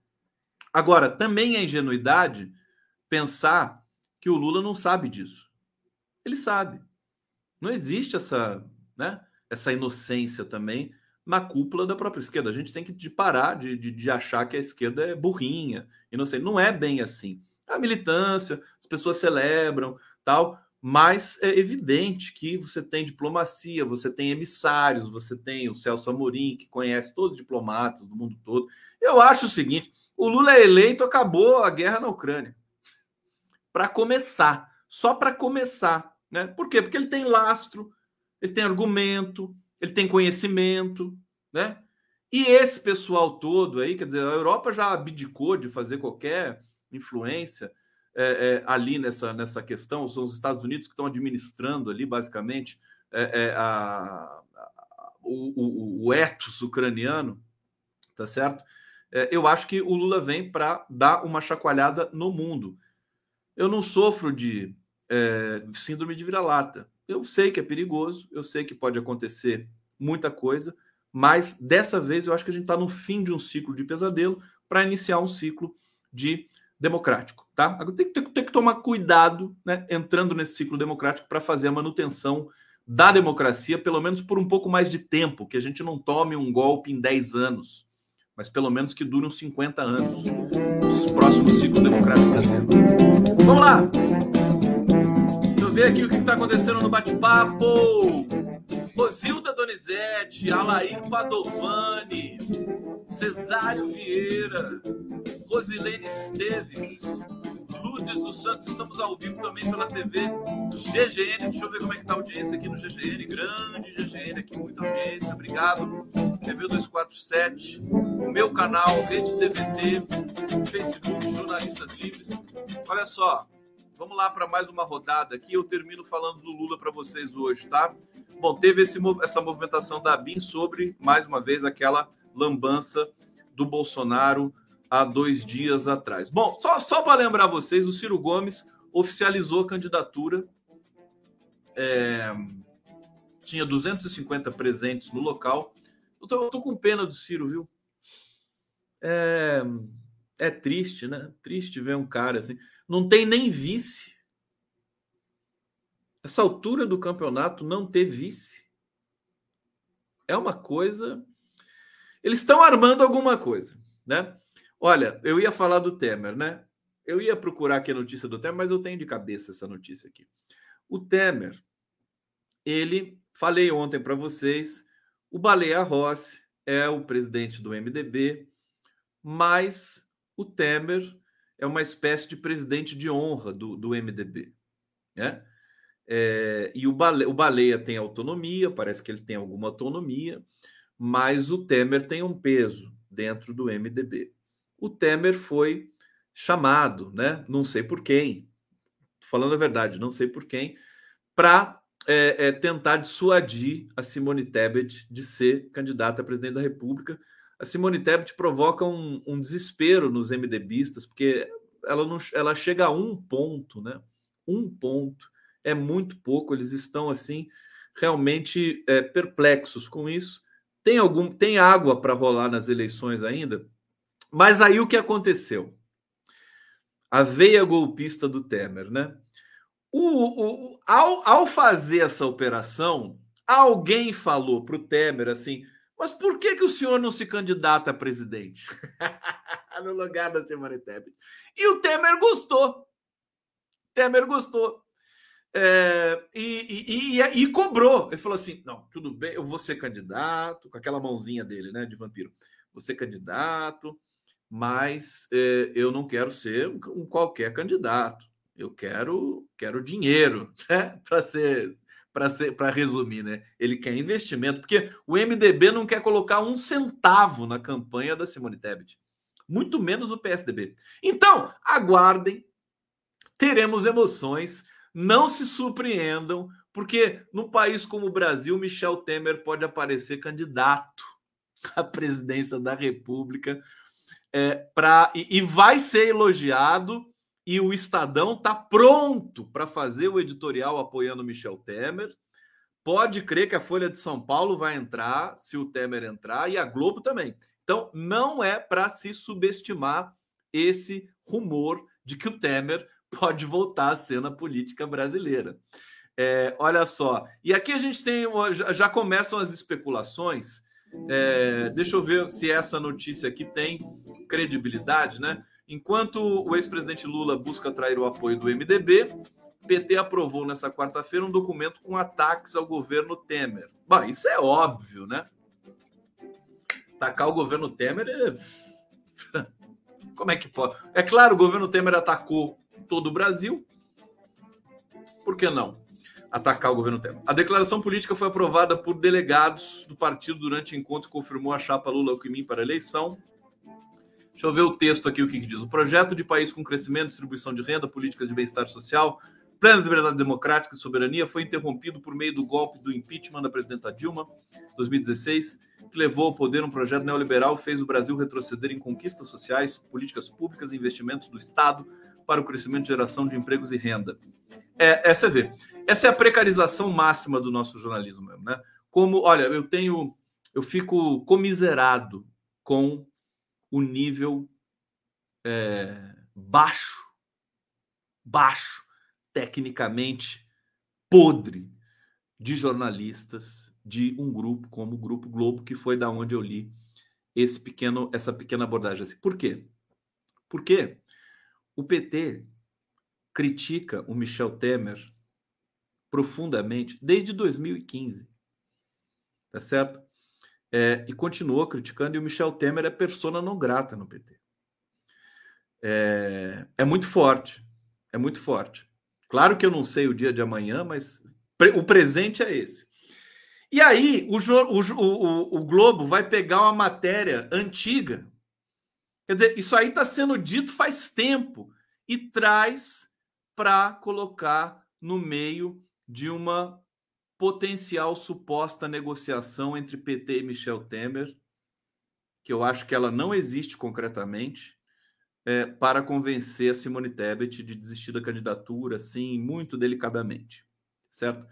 Agora, também é ingenuidade pensar que o Lula não sabe disso. Ele sabe. Não existe essa, né, essa inocência também na cúpula da própria esquerda. A gente tem que parar de, de, de achar que a esquerda é burrinha, inocente. Não é bem assim. A militância, as pessoas celebram, tal, mas é evidente que você tem diplomacia, você tem emissários, você tem o Celso Amorim, que conhece todos os diplomatas do mundo todo. Eu acho o seguinte: o Lula é eleito, acabou a guerra na Ucrânia. Para começar, só para começar. Né? Por quê? Porque ele tem lastro, ele tem argumento, ele tem conhecimento, né? E esse pessoal todo aí, quer dizer, a Europa já abdicou de fazer qualquer influência é, é, ali nessa, nessa questão, são os Estados Unidos que estão administrando ali, basicamente, é, é a, a, o, o, o ucraniano, tá certo? Eu acho que o Lula vem para dar uma chacoalhada no mundo. Eu não sofro de é, síndrome de vira-lata. Eu sei que é perigoso, eu sei que pode acontecer muita coisa, mas dessa vez eu acho que a gente está no fim de um ciclo de pesadelo para iniciar um ciclo de democrático, tá? Tem, tem, tem que tomar cuidado, né, entrando nesse ciclo democrático para fazer a manutenção da democracia, pelo menos por um pouco mais de tempo, que a gente não tome um golpe em 10 anos mas pelo menos que dure uns 50 anos. Os próximos ciclos democráticos. Vamos lá! Deixa eu ver aqui o que está acontecendo no bate-papo. Rosilda Donizete, Alair Padovani, Cesário Vieira, Rosilene Esteves, Lourdes dos Santos, estamos ao vivo também pela TV GGN. Deixa eu ver como é que tá a audiência aqui no GGN. Grande GGN aqui, muita audiência. Obrigado. TV 247, o meu canal, Rede TVT, Facebook, Jornalistas Livres. Olha só, Vamos lá para mais uma rodada aqui. Eu termino falando do Lula para vocês hoje, tá? Bom, teve esse, essa movimentação da BIM sobre, mais uma vez, aquela lambança do Bolsonaro há dois dias atrás. Bom, só, só para lembrar vocês, o Ciro Gomes oficializou a candidatura. É, tinha 250 presentes no local. Eu tô, eu tô, com pena do Ciro, viu? É, é triste, né? Triste ver um cara assim. Não tem nem vice. Essa altura do campeonato não ter vice. É uma coisa. Eles estão armando alguma coisa, né? Olha, eu ia falar do Temer, né? Eu ia procurar aqui a notícia do Temer, mas eu tenho de cabeça essa notícia aqui. O Temer, ele, falei ontem para vocês, o Baleia Rossi é o presidente do MDB, mas o Temer é uma espécie de presidente de honra do, do MDB, né? É, e o Baleia, o Baleia tem autonomia, parece que ele tem alguma autonomia, mas o Temer tem um peso dentro do MDB o Temer foi chamado, né? Não sei por quem, falando a verdade, não sei por quem, para é, é, tentar dissuadir a Simone Tebet de ser candidata a presidente da República. A Simone Tebet provoca um, um desespero nos MDBistas, porque ela, não, ela chega a um ponto, né? Um ponto é muito pouco. Eles estão assim realmente é, perplexos com isso. Tem algum, tem água para rolar nas eleições ainda? Mas aí o que aconteceu? A veia golpista do Temer, né? O, o, ao, ao fazer essa operação, alguém falou para o Temer assim: mas por que, que o senhor não se candidata a presidente? no lugar da Simone Tebet. E o Temer gostou. Temer gostou. É, e, e, e, e, cobrou. Ele falou assim: não, tudo bem, eu vou ser candidato, com aquela mãozinha dele, né, de vampiro. Vou ser candidato, mas eh, eu não quero ser um, qualquer candidato. Eu quero quero dinheiro, né? Para ser para ser para resumir, né? Ele quer investimento, porque o MDB não quer colocar um centavo na campanha da Simone Tebet, muito menos o PSDB. Então, aguardem, teremos emoções, não se surpreendam, porque num país como o Brasil, Michel Temer pode aparecer candidato à presidência da República é, pra, e, e vai ser elogiado e o Estadão está pronto para fazer o editorial apoiando Michel Temer. Pode crer que a Folha de São Paulo vai entrar, se o Temer entrar, e a Globo também. Então, não é para se subestimar esse rumor de que o Temer pode voltar à cena política brasileira. É, olha só, e aqui a gente tem, já começam as especulações. É, deixa eu ver se essa notícia aqui tem credibilidade, né? Enquanto o ex-presidente Lula busca atrair o apoio do MDB, PT aprovou nessa quarta-feira um documento com ataques ao governo Temer. Bom, isso é óbvio, né? Atacar o governo Temer é... Como é que pode? É claro, o governo Temer atacou todo o Brasil. Por que não atacar o governo Temer? A declaração política foi aprovada por delegados do partido durante o encontro que confirmou a chapa Lula-Alckmin para a eleição. Deixa eu ver o texto aqui, o que, que diz. O projeto de país com crescimento, distribuição de renda, políticas de bem-estar social, plenas liberdade democrática e soberania foi interrompido por meio do golpe do impeachment da presidenta Dilma, 2016, que levou ao poder um projeto neoliberal fez o Brasil retroceder em conquistas sociais, políticas públicas e investimentos do Estado para o crescimento e geração de empregos e renda. É, essa é ver. Essa é a precarização máxima do nosso jornalismo mesmo, né? Como, olha, eu tenho, eu fico comiserado com o nível é, baixo, baixo, tecnicamente podre de jornalistas de um grupo como o Grupo Globo, que foi da onde eu li esse pequeno, essa pequena abordagem. Assim. Por quê? Porque o PT critica o Michel Temer profundamente desde 2015. Tá certo? é, e continuou criticando, e o Michel Temer é persona não grata no PT. É, é muito forte, é muito forte. Claro que eu não sei o dia de amanhã, mas o presente é esse. E aí, o, o, o, o Globo vai pegar uma matéria antiga. Quer dizer, isso aí está sendo dito faz tempo e traz para colocar no meio de uma potencial suposta negociação entre PT e Michel Temer, que eu acho que ela não existe concretamente, é, para convencer a Simone Tebet de desistir da candidatura, assim, muito delicadamente, certo?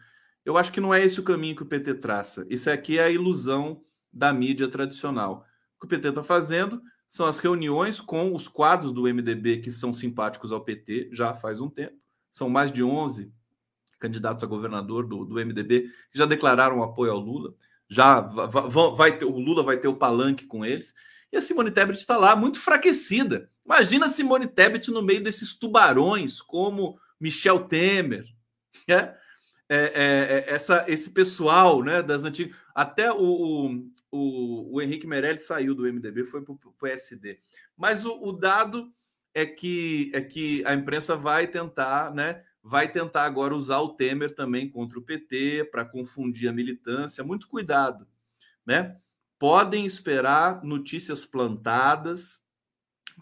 Eu acho que não é esse o caminho que o PT traça. Isso aqui é a ilusão da mídia tradicional. O que o PT está fazendo são as reuniões com os quadros do MDB que são simpáticos ao PT já faz um tempo. São mais de 11 candidatos a governador do, do MDB, que já declararam apoio ao Lula. Já vai, vai ter, o Lula vai ter o palanque com eles. E a Simone Tebet está lá muito enfraquecida. Imagina a Simone Tebet no meio desses tubarões como Michel Temer, né? É, é, é, essa, esse pessoal né, das antigas. Até o, o, o Henrique Meirelles saiu do MDB, foi para o PSD. Mas o, o, dado é que, é que a imprensa vai tentar né, vai tentar agora usar o Temer também contra o PT para confundir a militância. Muito cuidado, né? Podem esperar notícias plantadas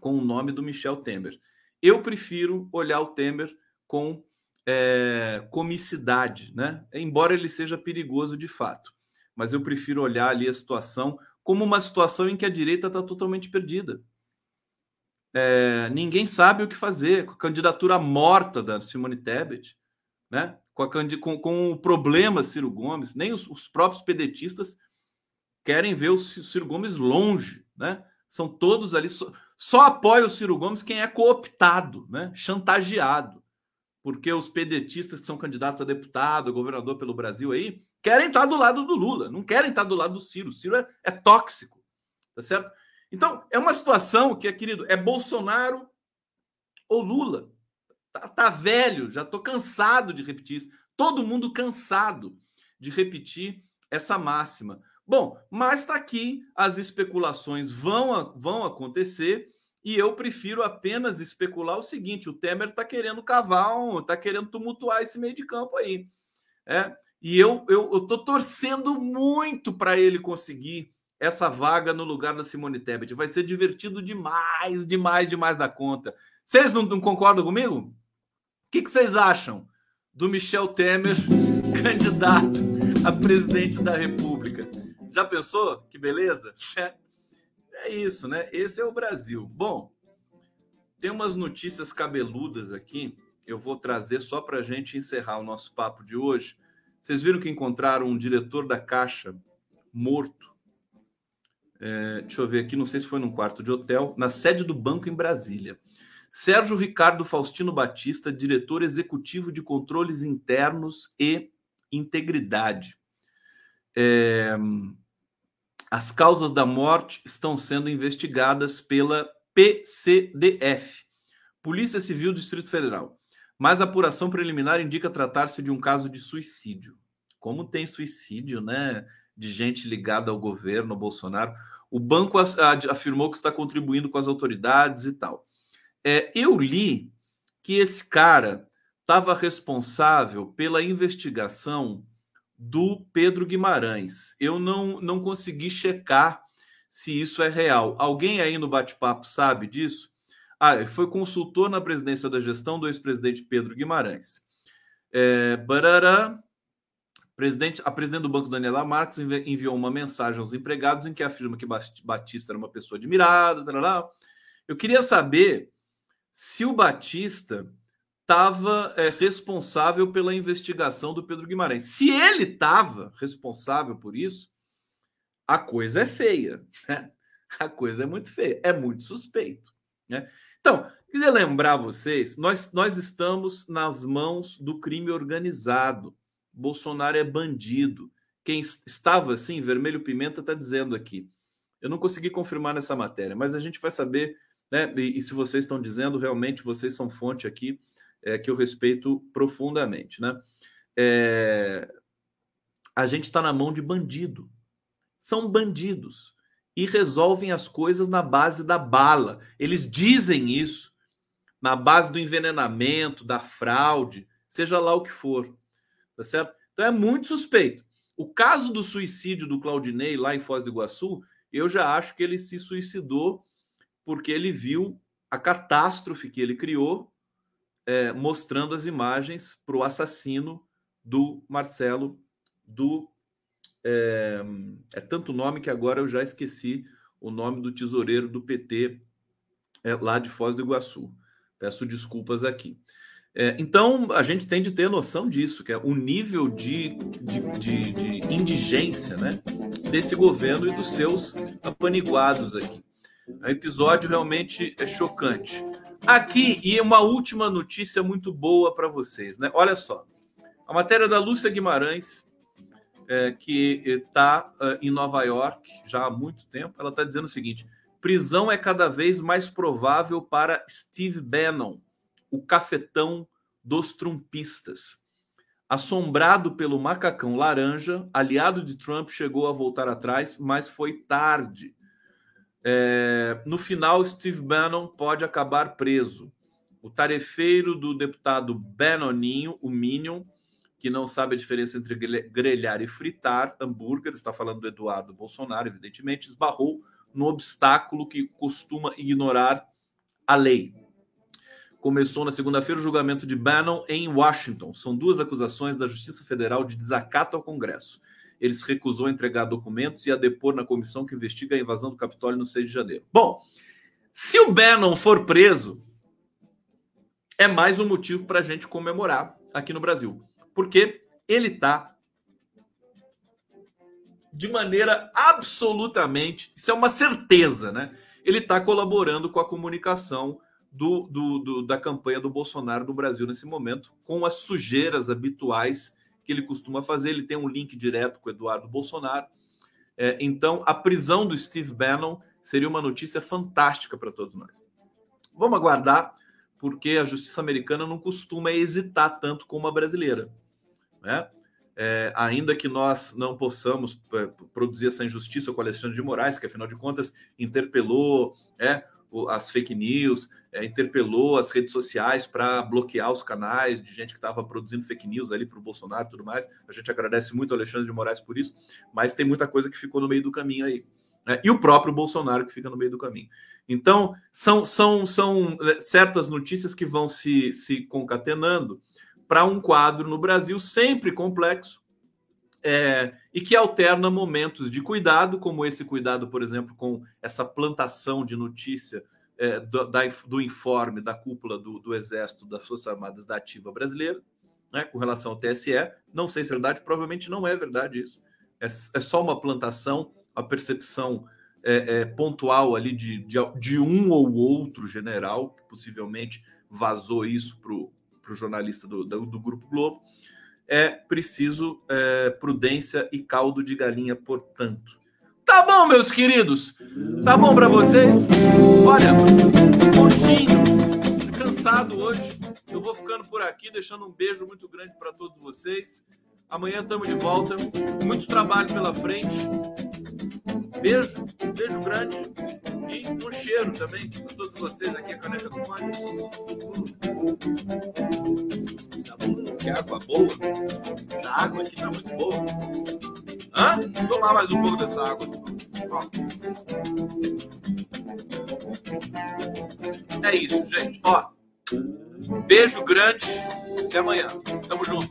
com o nome do Michel Temer. Eu prefiro olhar o Temer com é, comicidade, né? Embora ele seja perigoso de fato, mas eu prefiro olhar ali a situação como uma situação em que a direita está totalmente perdida é, ninguém sabe o que fazer com a candidatura morta da Simone Tebet, né? com, a, com, com o problema Ciro Gomes. Nem os, os, próprios pedetistas querem ver o Ciro Gomes longe. Né? São todos ali. Só, só apoia o Ciro Gomes quem é cooptado, né? chantageado. Porque os pedetistas que são candidatos a deputado, governador pelo Brasil aí, querem estar do lado do Lula, não querem estar do lado do Ciro. O Ciro é, é tóxico, tá certo? Então, é uma situação que, querido, é Bolsonaro ou Lula. Tá, tá velho, já tô cansado de repetir isso. Todo mundo cansado de repetir essa máxima. Bom, mas está aqui, as especulações vão, vão acontecer e eu prefiro apenas especular o seguinte: o Temer está querendo cavar, está querendo tumultuar esse meio de campo aí. É, e eu estou torcendo muito para ele conseguir essa vaga no lugar da Simone Tebet. Vai ser divertido demais, demais, demais da conta. Vocês não, não concordam comigo? O que, que vocês acham do Michel Temer candidato a presidente da República? Já pensou? Que beleza? É isso, né? Esse é o Brasil. Bom, tem umas notícias cabeludas aqui. Eu vou trazer só para gente encerrar o nosso papo de hoje. Vocês viram que encontraram um diretor da Caixa morto? É, deixa eu ver aqui, não sei se foi num quarto de hotel, na sede do banco em Brasília. Sérgio Ricardo Faustino Batista, diretor executivo de controles internos e integridade. É, as causas da morte estão sendo investigadas pela PCDF, Polícia Civil do Distrito Federal. Mas a apuração preliminar indica tratar-se de um caso de suicídio. Como tem suicídio, né? De gente ligada ao governo, ao Bolsonaro. O banco afirmou que está contribuindo com as autoridades e tal. É, eu li que esse cara estava responsável pela investigação do Pedro Guimarães. Eu não, não consegui checar se isso é real. Alguém aí no bate-papo sabe disso? Ah, foi consultor na presidência da gestão do ex-presidente Pedro Guimarães. É, barará, presidente, a presidente do banco, Daniela Marques, enviou uma mensagem aos empregados em que afirma que Batista era uma pessoa admirada. Tarará. Eu queria saber se o Batista estava é, responsável pela investigação do Pedro Guimarães. Se ele estava responsável por isso, a coisa é feia. Né? A coisa é muito feia, é muito suspeito. Né? Então, queria lembrar vocês: nós, nós estamos nas mãos do crime organizado. Bolsonaro é bandido. Quem estava assim, Vermelho Pimenta está dizendo aqui. Eu não consegui confirmar nessa matéria, mas a gente vai saber, né? E, e se vocês estão dizendo, realmente vocês são fonte aqui é, que eu respeito profundamente, né? É, a gente está na mão de bandido são bandidos e resolvem as coisas na base da bala. Eles dizem isso na base do envenenamento, da fraude, seja lá o que for. Tá certo? Então é muito suspeito. O caso do suicídio do Claudinei lá em Foz do Iguaçu, eu já acho que ele se suicidou porque ele viu a catástrofe que ele criou, é, mostrando as imagens para o assassino do Marcelo, do é, é, tanto nome que agora eu já esqueci o nome do tesoureiro do PT é, lá de Foz do Iguaçu. Peço desculpas aqui. É, então, a gente tem de ter noção disso, que é o nível de, de, de, de indigência né, desse governo e dos seus apaniguados aqui. O episódio realmente é chocante. Aqui, e uma última notícia muito boa para vocês. Né? Olha só, a matéria da Lúcia Guimarães, é, que está uh, em Nova York já há muito tempo. Ela está dizendo o seguinte: prisão é cada vez mais provável para Steve Bannon, o cafetão dos trumpistas. Assombrado pelo macacão laranja, aliado de Trump chegou a voltar atrás, mas foi tarde. É, no final, Steve Bannon pode acabar preso. O tarefeiro do deputado Bannoninho, o Minion, que não sabe a diferença entre grelhar e fritar hambúrguer, está falando do Eduardo Bolsonaro, evidentemente, esbarrou no obstáculo que costuma ignorar a lei. Começou na segunda-feira o julgamento de Bannon em Washington. São duas acusações da Justiça Federal de desacato ao Congresso. Ele se recusou a entregar documentos e a depor na comissão que investiga a invasão do Capitólio no 6 de janeiro. Bom, se o Bannon for preso, é mais um motivo para a gente comemorar aqui no Brasil porque ele está de maneira absolutamente, isso é uma certeza, né? Ele está colaborando com a comunicação do, do, do, da campanha do Bolsonaro no Brasil nesse momento, com as sujeiras habituais que ele costuma fazer. Ele tem um link direto com o Eduardo Bolsonaro. É, então, a prisão do Steve Bannon seria uma notícia fantástica para todos nós. Vamos aguardar, porque a justiça americana não costuma hesitar tanto como a brasileira né? É, ainda que nós não possamos é, produzir essa injustiça com o Alexandre de Moraes, que afinal de contas interpelou é, as fake news, é, interpelou as redes sociais para bloquear os canais de gente que estava produzindo fake news ali para o Bolsonaro e tudo mais. A gente agradece muito ao Alexandre de Moraes por isso, mas tem muita coisa que ficou no meio do caminho aí. Né? E o próprio Bolsonaro que fica no meio do caminho. Então, são, são, são é, certas notícias que vão se, se concatenando para um quadro no Brasil sempre complexo, é, e que alterna momentos de cuidado, como esse cuidado, por exemplo, com essa plantação de notícia é, do, da, do, informe da cúpula do, do, Exército das Forças Armadas da Ativa Brasileira, né, com relação ao TSE. Não sei se é verdade, provavelmente não é verdade isso. É, é só uma plantação, a percepção é, é, pontual ali de, de, de, um ou outro general, que possivelmente vazou isso para o jornalista do, do, do Grupo Globo é preciso é, prudência e caldo de galinha, portanto. Tá bom, meus queridos? Tá bom para vocês? Olha, pontinho, cansado hoje. Eu vou ficando por aqui, deixando um beijo muito grande para todos vocês. Amanhã estamos de volta. Muito trabalho pela frente. Beijo, beijo grande e um cheiro também para todos vocês aqui, a caneca do Mãe. Tá bom, que água boa. Essa água aqui tá muito boa. Hã? Vou tomar mais um pouco dessa água. Ó. É isso, gente. Ó. Beijo grande. Até amanhã. Tamo junto.